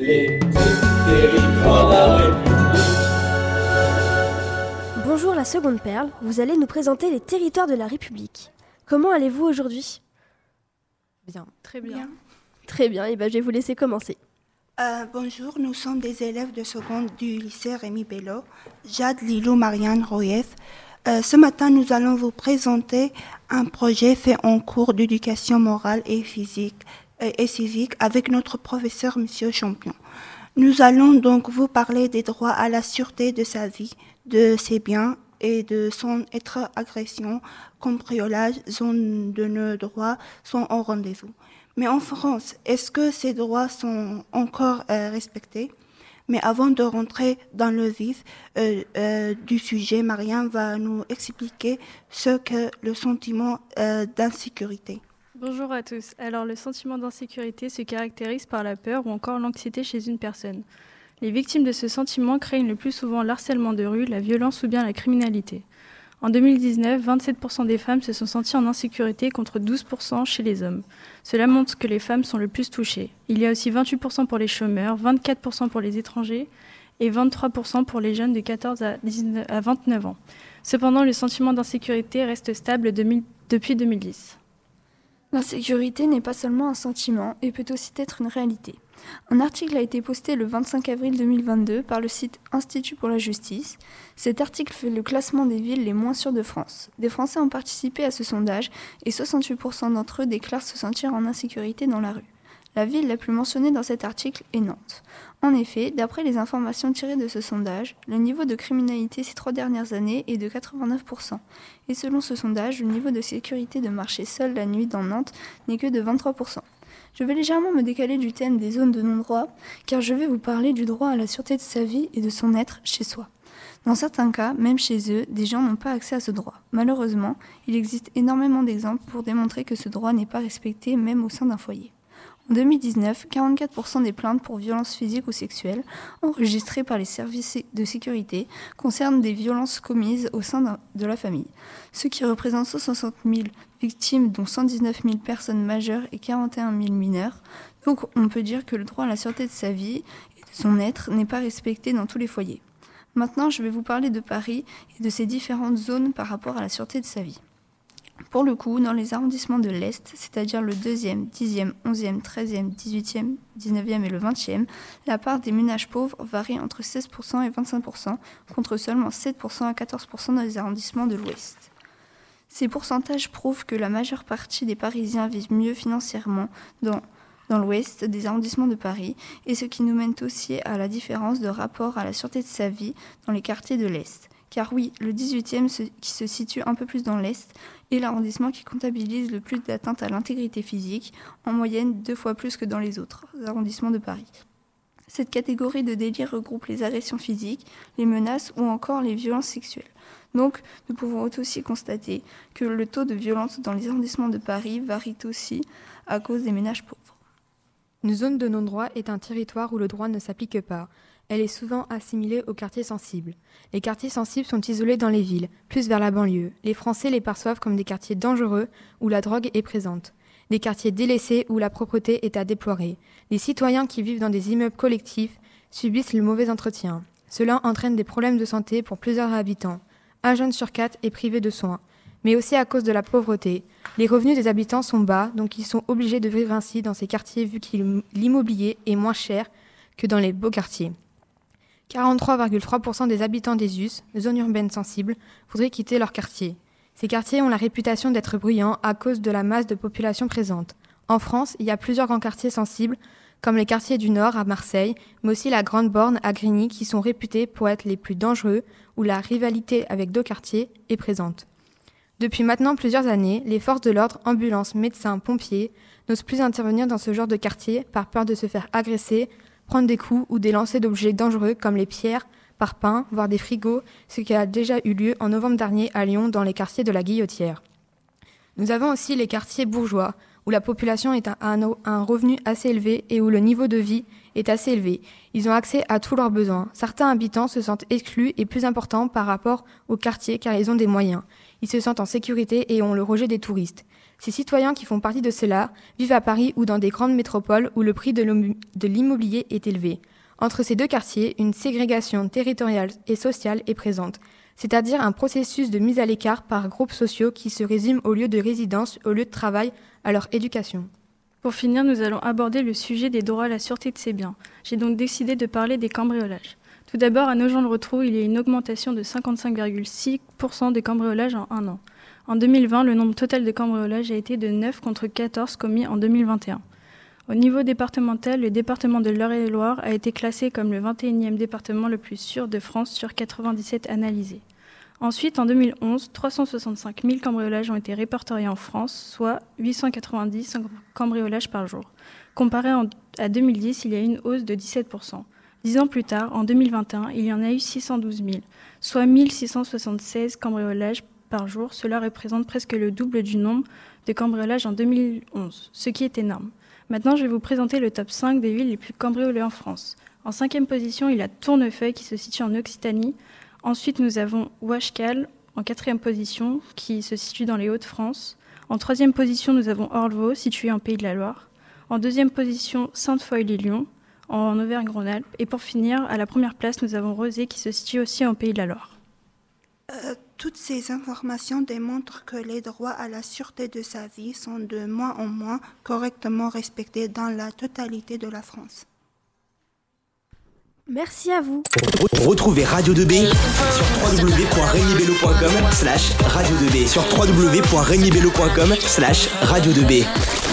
Les territoires de la République. Bonjour la seconde perle, vous allez nous présenter les territoires de la République. Comment allez-vous aujourd'hui? Bien, très bien. Très bien, et ben je vais vous laisser commencer. Euh, bonjour, nous sommes des élèves de seconde du lycée Rémi Bello, Jade Lilou Marianne Royef. Euh, ce matin, nous allons vous présenter un projet fait en cours d'éducation morale et physique et civique avec notre professeur Monsieur Champion. Nous allons donc vous parler des droits à la sûreté de sa vie, de ses biens et de son être agression, cambriolage, zone de nos droits sont au rendez-vous. Mais en France, est-ce que ces droits sont encore euh, respectés? Mais avant de rentrer dans le vif euh, euh, du sujet, Marianne va nous expliquer ce que le sentiment d'insécurité. Bonjour à tous. Alors, le sentiment d'insécurité se caractérise par la peur ou encore l'anxiété chez une personne. Les victimes de ce sentiment craignent le plus souvent l'harcèlement de rue, la violence ou bien la criminalité. En 2019, 27% des femmes se sont senties en insécurité contre 12% chez les hommes. Cela montre que les femmes sont le plus touchées. Il y a aussi 28% pour les chômeurs, 24% pour les étrangers et 23% pour les jeunes de 14 à, 19 à 29 ans. Cependant, le sentiment d'insécurité reste stable depuis 2010. L'insécurité n'est pas seulement un sentiment et peut aussi être une réalité. Un article a été posté le 25 avril 2022 par le site Institut pour la justice. Cet article fait le classement des villes les moins sûres de France. Des Français ont participé à ce sondage et 68% d'entre eux déclarent se sentir en insécurité dans la rue. La ville la plus mentionnée dans cet article est Nantes. En effet, d'après les informations tirées de ce sondage, le niveau de criminalité ces trois dernières années est de 89%. Et selon ce sondage, le niveau de sécurité de marcher seul la nuit dans Nantes n'est que de 23%. Je vais légèrement me décaler du thème des zones de non-droit, car je vais vous parler du droit à la sûreté de sa vie et de son être chez soi. Dans certains cas, même chez eux, des gens n'ont pas accès à ce droit. Malheureusement, il existe énormément d'exemples pour démontrer que ce droit n'est pas respecté même au sein d'un foyer. En 2019, 44% des plaintes pour violences physiques ou sexuelles enregistrées par les services de sécurité concernent des violences commises au sein de la famille, ce qui représente 160 000 victimes, dont 119 000 personnes majeures et 41 000 mineurs. Donc on peut dire que le droit à la sûreté de sa vie et de son être n'est pas respecté dans tous les foyers. Maintenant, je vais vous parler de Paris et de ses différentes zones par rapport à la sûreté de sa vie. Pour le coup, dans les arrondissements de l'Est, c'est-à-dire le 2e, 10e, 11e, 13e, 18e, 19e et le 20e, la part des ménages pauvres varie entre 16% et 25%, contre seulement 7% à 14% dans les arrondissements de l'Ouest. Ces pourcentages prouvent que la majeure partie des Parisiens vivent mieux financièrement dans, l'ouest des arrondissements de Paris, et ce qui nous mène aussi à la différence de rapport à la sûreté de sa vie dans les quartiers de l'Est. Car oui, le 18e qui se situe un peu plus dans l'Est est l'arrondissement qui comptabilise le plus d'atteintes à l'intégrité physique, en moyenne deux fois plus que dans les autres arrondissements de Paris. Cette catégorie de délits regroupe les agressions physiques, les menaces ou encore les violences sexuelles. Donc, nous pouvons aussi constater que le taux de violence dans les arrondissements de Paris varie aussi à cause des ménages pauvres. Une zone de non-droit est un territoire où le droit ne s'applique pas. Elle est souvent assimilée aux quartiers sensibles. Les quartiers sensibles sont isolés dans les villes, plus vers la banlieue. Les Français les perçoivent comme des quartiers dangereux où la drogue est présente. Des quartiers délaissés où la propreté est à déplorer. Les citoyens qui vivent dans des immeubles collectifs subissent le mauvais entretien. Cela entraîne des problèmes de santé pour plusieurs habitants. Un jeune sur quatre est privé de soins, mais aussi à cause de la pauvreté. Les revenus des habitants sont bas, donc ils sont obligés de vivre ainsi dans ces quartiers vu que l'immobilier est moins cher que dans les beaux quartiers. 43,3% des habitants des US, zones urbaines sensibles, voudraient quitter leur quartier. Ces quartiers ont la réputation d'être bruyants à cause de la masse de population présente. En France, il y a plusieurs grands quartiers sensibles, comme les quartiers du Nord à Marseille, mais aussi la Grande Borne à Grigny, qui sont réputés pour être les plus dangereux, où la rivalité avec deux quartiers est présente. Depuis maintenant plusieurs années, les forces de l'ordre, ambulances, médecins, pompiers, n'osent plus intervenir dans ce genre de quartier par peur de se faire agresser, prendre des coups ou des lancers d'objets dangereux comme les pierres, parpaings, voire des frigos, ce qui a déjà eu lieu en novembre dernier à Lyon dans les quartiers de la Guillotière. Nous avons aussi les quartiers bourgeois, où la population est à un, revenu assez élevé et où le niveau de vie est assez élevé. Ils ont accès à tous leurs besoins. Certains habitants se sentent exclus et plus importants par rapport aux quartiers car ils ont des moyens. Ils se sentent en sécurité et ont le rejet des touristes. Ces citoyens qui font partie de cela vivent à Paris ou dans des grandes métropoles où le prix de l'immobilier est élevé. Entre ces deux quartiers, une ségrégation territoriale et sociale est présente, c'est-à-dire un processus de mise à l'écart par groupes sociaux qui se résume au lieu de résidence, au lieu de travail, à leur éducation. Pour finir, nous allons aborder le sujet des droits à la sûreté de ces biens. J'ai donc décidé de parler des cambriolages. Tout d'abord, à Nogent-le-Rotrou, il y a une augmentation de 55,6% des cambriolages en un an. En 2020, le nombre total de cambriolages a été de 9 contre 14 commis en 2021. Au niveau départemental, le département de l'Eure-et-Loire a été classé comme le 21e département le plus sûr de France sur 97 analysés. Ensuite, en 2011, 365 000 cambriolages ont été répertoriés en France, soit 890 cambriolages par jour. Comparé à 2010, il y a une hausse de 17 Dix ans plus tard, en 2021, il y en a eu 612 000, soit 1676 cambriolages par jour. Cela représente presque le double du nombre de cambriolages en 2011, ce qui est énorme. Maintenant, je vais vous présenter le top 5 des villes les plus cambriolées en France. En cinquième position, il y a Tournefeuille qui se situe en Occitanie. Ensuite, nous avons Ouachcal en quatrième position qui se situe dans les Hauts-de-France. En troisième position, nous avons Orlevaux situé en Pays de la Loire. En deuxième position, Sainte-Foy-les-Lyons en Auvergne-Rhône-Alpes. Et pour finir, à la première place, nous avons Rosé qui se situe aussi en Pays de la Loire. Euh, toutes ces informations démontrent que les droits à la sûreté de sa vie sont de moins en moins correctement respectés dans la totalité de la France. Merci à vous. Retrouvez Radio 2B sur www.regnibello.com slash radio 2B sur www.regnibello.com slash radio 2B.